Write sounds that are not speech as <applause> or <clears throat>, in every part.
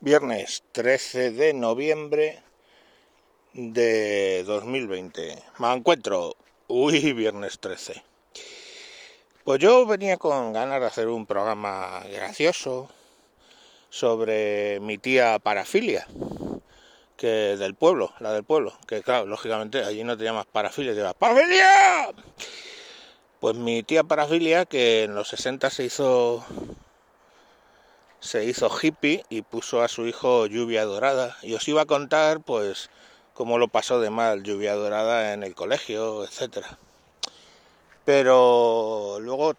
Viernes 13 de noviembre de 2020. Me encuentro. Uy, viernes 13. Pues yo venía con ganas de hacer un programa gracioso sobre mi tía parafilia, que del pueblo, la del pueblo, que claro, lógicamente allí no te llamas parafilia, te parafilia. Pues mi tía parafilia que en los 60 se hizo se hizo hippie y puso a su hijo Lluvia Dorada. Y os iba a contar, pues, cómo lo pasó de mal Lluvia Dorada en el colegio, etcétera. Pero luego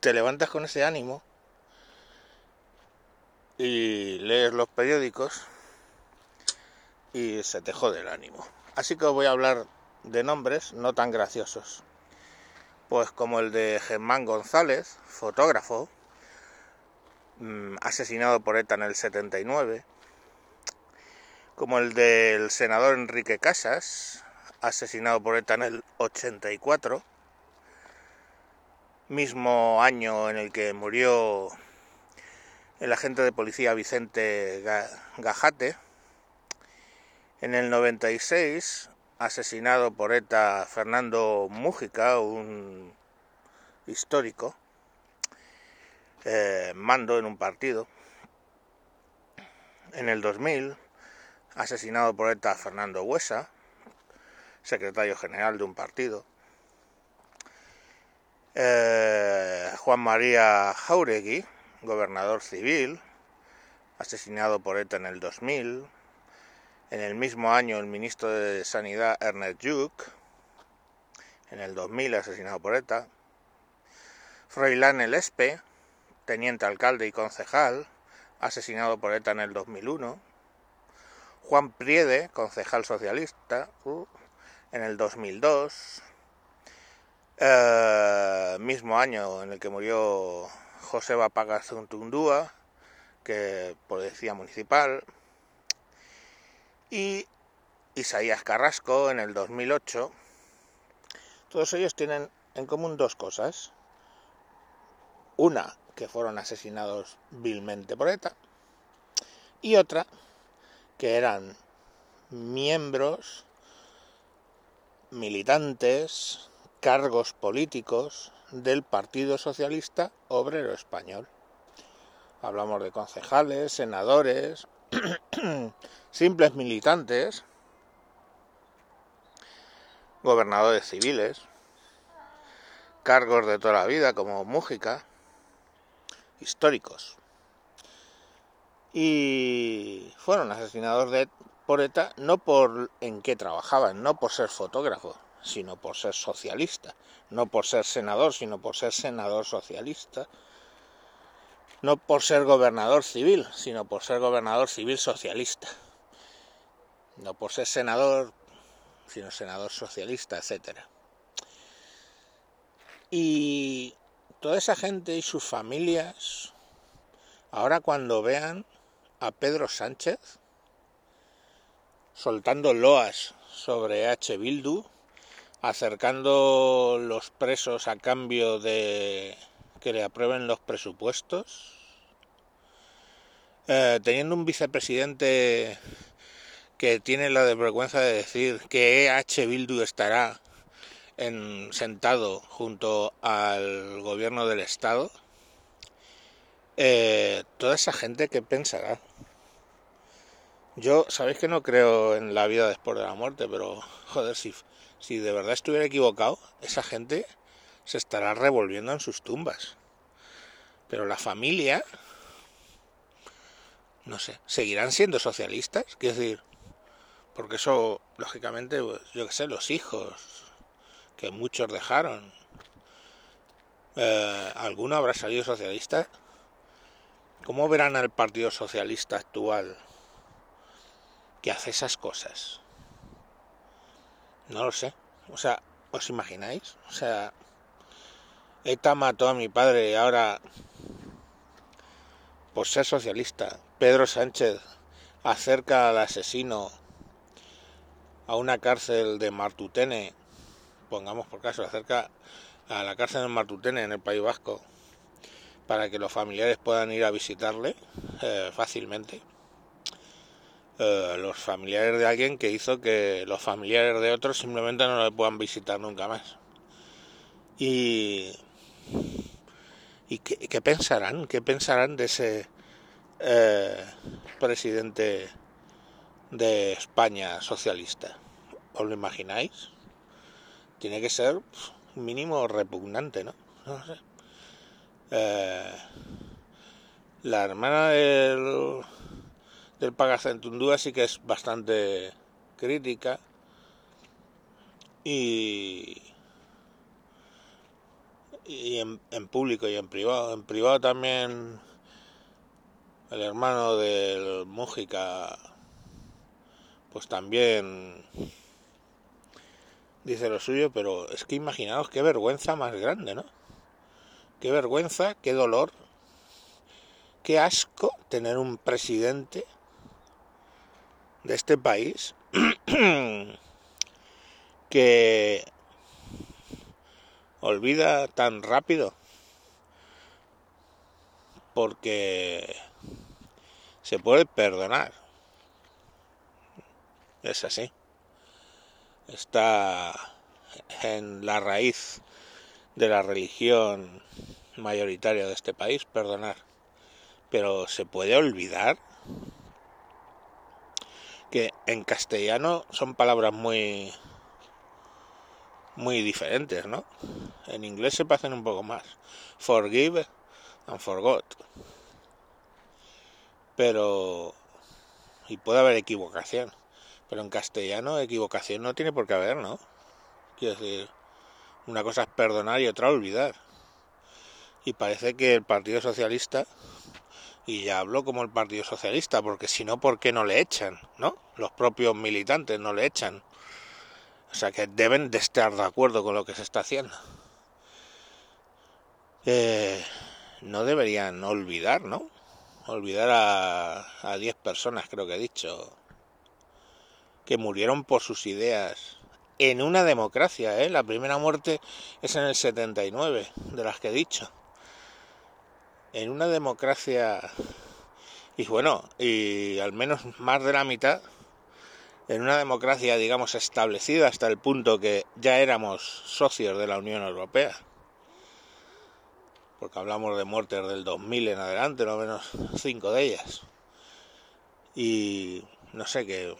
te levantas con ese ánimo y lees los periódicos y se te jode el ánimo. Así que os voy a hablar de nombres no tan graciosos. Pues como el de Germán González, fotógrafo, Mm, asesinado por ETA en el 79, como el del senador Enrique Casas, asesinado por ETA en el 84, mismo año en el que murió el agente de policía Vicente Gajate, en el 96, asesinado por ETA Fernando Mújica, un histórico, eh, mando en un partido. En el 2000, asesinado por ETA Fernando Huesa, secretario general de un partido. Eh, Juan María Jauregui, gobernador civil, asesinado por ETA en el 2000. En el mismo año, el ministro de Sanidad Ernest Juk, en el 2000, asesinado por ETA. Froilán Elespe, teniente alcalde y concejal, asesinado por ETA en el 2001. Juan Priede, concejal socialista, uh, en el 2002. Eh, mismo año en el que murió Joseba Pagazuntundúa, que policía municipal. Y Isaías Carrasco en el 2008. Todos ellos tienen en común dos cosas. Una, que fueron asesinados vilmente por ETA, y otra que eran miembros, militantes, cargos políticos del Partido Socialista Obrero Español. Hablamos de concejales, senadores, <coughs> simples militantes, gobernadores civiles, cargos de toda la vida como Mújica, históricos. Y fueron asesinados de, por ETA no por en qué trabajaban, no por ser fotógrafo, sino por ser socialista, no por ser senador, sino por ser senador socialista, no por ser gobernador civil, sino por ser gobernador civil socialista, no por ser senador, sino senador socialista, etcétera. Y toda esa gente y sus familias, ahora cuando vean a Pedro Sánchez soltando loas sobre H. Bildu, acercando los presos a cambio de que le aprueben los presupuestos, eh, teniendo un vicepresidente que tiene la desvergüenza de decir que H. Bildu estará sentado junto al gobierno del Estado, eh, toda esa gente que pensará. Yo, sabéis que no creo en la vida después de la muerte, pero joder, si, si de verdad estuviera equivocado, esa gente se estará revolviendo en sus tumbas. Pero la familia, no sé, ¿seguirán siendo socialistas? Quiero decir, porque eso, lógicamente, pues, yo qué sé, los hijos, que muchos dejaron. Eh, ¿Alguno habrá salido socialista? ¿Cómo verán al Partido Socialista actual que hace esas cosas? No lo sé. O sea, ¿os imagináis? O sea, ETA mató a mi padre y ahora, por ser socialista, Pedro Sánchez acerca al asesino a una cárcel de Martutene pongamos por caso, acerca a la cárcel de Martutene en el País Vasco para que los familiares puedan ir a visitarle eh, fácilmente. eh, los familiares de alguien que hizo que los familiares de otros simplemente no le puedan visitar nunca más. Y, y qué, pensarán, qué pensarán de ese eh, presidente de España socialista. ¿Os lo imagináis? Tiene que ser un mínimo repugnante, ¿no? Eh, la hermana del, del Pagacentundúa sí que es bastante crítica y, y en, en, público y en privado. En privado también el hermano del Mújica pues también dice lo suyo, pero es que imaginaos qué vergüenza más grande, ¿no? Qué vergüenza, qué dolor, qué asco tener un presidente de este país <clears throat> que olvida tan rápido porque se puede perdonar. Es así. Está en la raíz de la religión mayoritaria de este país, perdonar. Pero se puede olvidar que en castellano son palabras muy muy diferentes, ¿no? En inglés se pasan un poco más. Forgive and forgot. Pero y puede haber equivocación, pero en castellano equivocación no tiene por qué haber, ¿no? Quiero decir, una cosa es perdonar y otra olvidar. Y parece que el Partido Socialista y ya hablo como el Partido Socialista, porque si no, ¿por qué no le echan? ¿No? Los propios militantes no le echan. O sea que deben de estar de acuerdo con lo que se está haciendo. Eh, no deberían olvidar, ¿no? Olvidar a 10 personas, creo que he dicho, que murieron por sus ideas. En una democracia, ¿eh? La primera muerte es en el 79, de las que he dicho. En una democracia, y bueno, y al menos más de la mitad, en una democracia, digamos, establecida hasta el punto que ya éramos socios de la Unión Europea, porque hablamos de muertes del 2000 en adelante, no menos cinco de ellas, y no sé, que,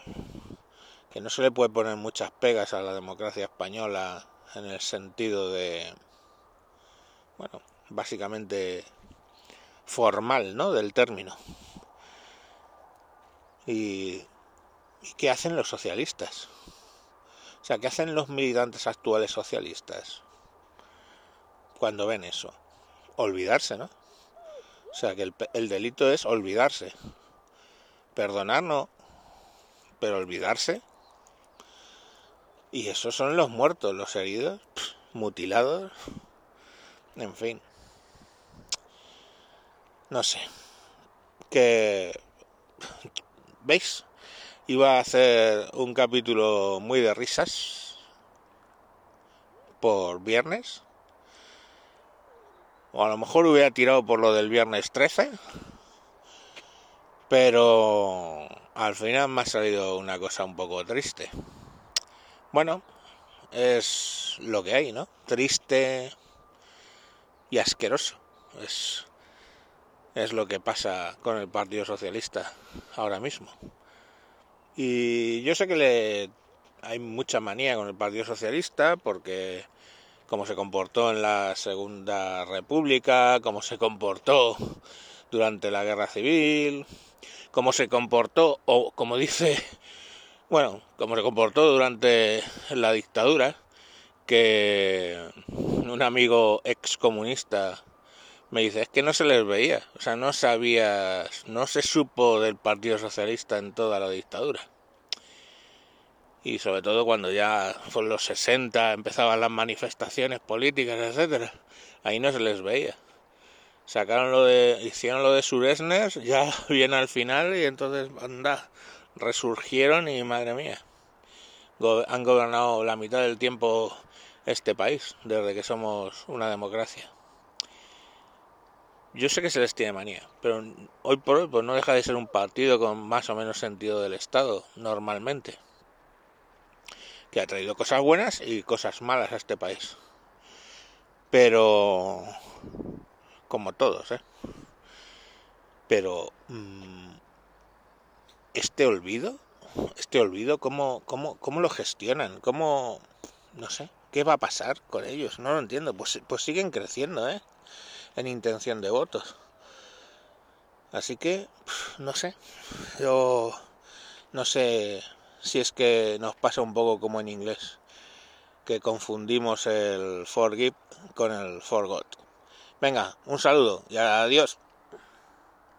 que no se le puede poner muchas pegas a la democracia española en el sentido de, bueno, básicamente formal ¿no? del término. Y, ¿Y qué hacen los socialistas? O sea, ¿qué hacen los militantes actuales socialistas cuando ven eso? Olvidarse, ¿no? O sea, que el, el delito es olvidarse. Perdonar no, pero olvidarse. Y esos son los muertos, los heridos, mutilados, en fin no sé, que, ¿veis? Iba a hacer un capítulo muy de risas por viernes. O a lo mejor hubiera tirado por lo del viernes 13. Pero al final me ha salido una cosa un poco triste. Bueno, es lo que hay, ¿no? Triste y asqueroso. Es es lo que pasa con el Partido Socialista ahora mismo. Y yo sé que le hay mucha manía con el Partido Socialista porque como se comportó en la Segunda República, como se comportó durante la Guerra Civil, como se comportó, o como dice, bueno, como se comportó durante la dictadura, que un amigo excomunista me dice, es que no se les veía, o sea, no sabías, no se supo del Partido Socialista en toda la dictadura. Y sobre todo cuando ya por los 60 empezaban las manifestaciones políticas, etcétera, ahí no se les veía. Sacaron lo de, hicieron lo de Suresnes, ya <laughs> viene al final y entonces anda, resurgieron y madre mía, han gobernado la mitad del tiempo este país, desde que somos una democracia. Yo sé que se les tiene manía, pero hoy por hoy pues no deja de ser un partido con más o menos sentido del Estado, normalmente. Que ha traído cosas buenas y cosas malas a este país. Pero... como todos, ¿eh? Pero... Mm, este olvido, este olvido, ¿cómo, cómo, cómo lo gestionan? ¿Cómo... no sé, qué va a pasar con ellos? No lo entiendo. Pues, pues siguen creciendo, ¿eh? en intención de votos. Así que, no sé, yo no sé si es que nos pasa un poco como en inglés, que confundimos el forgive con el forgot. Venga, un saludo y adiós.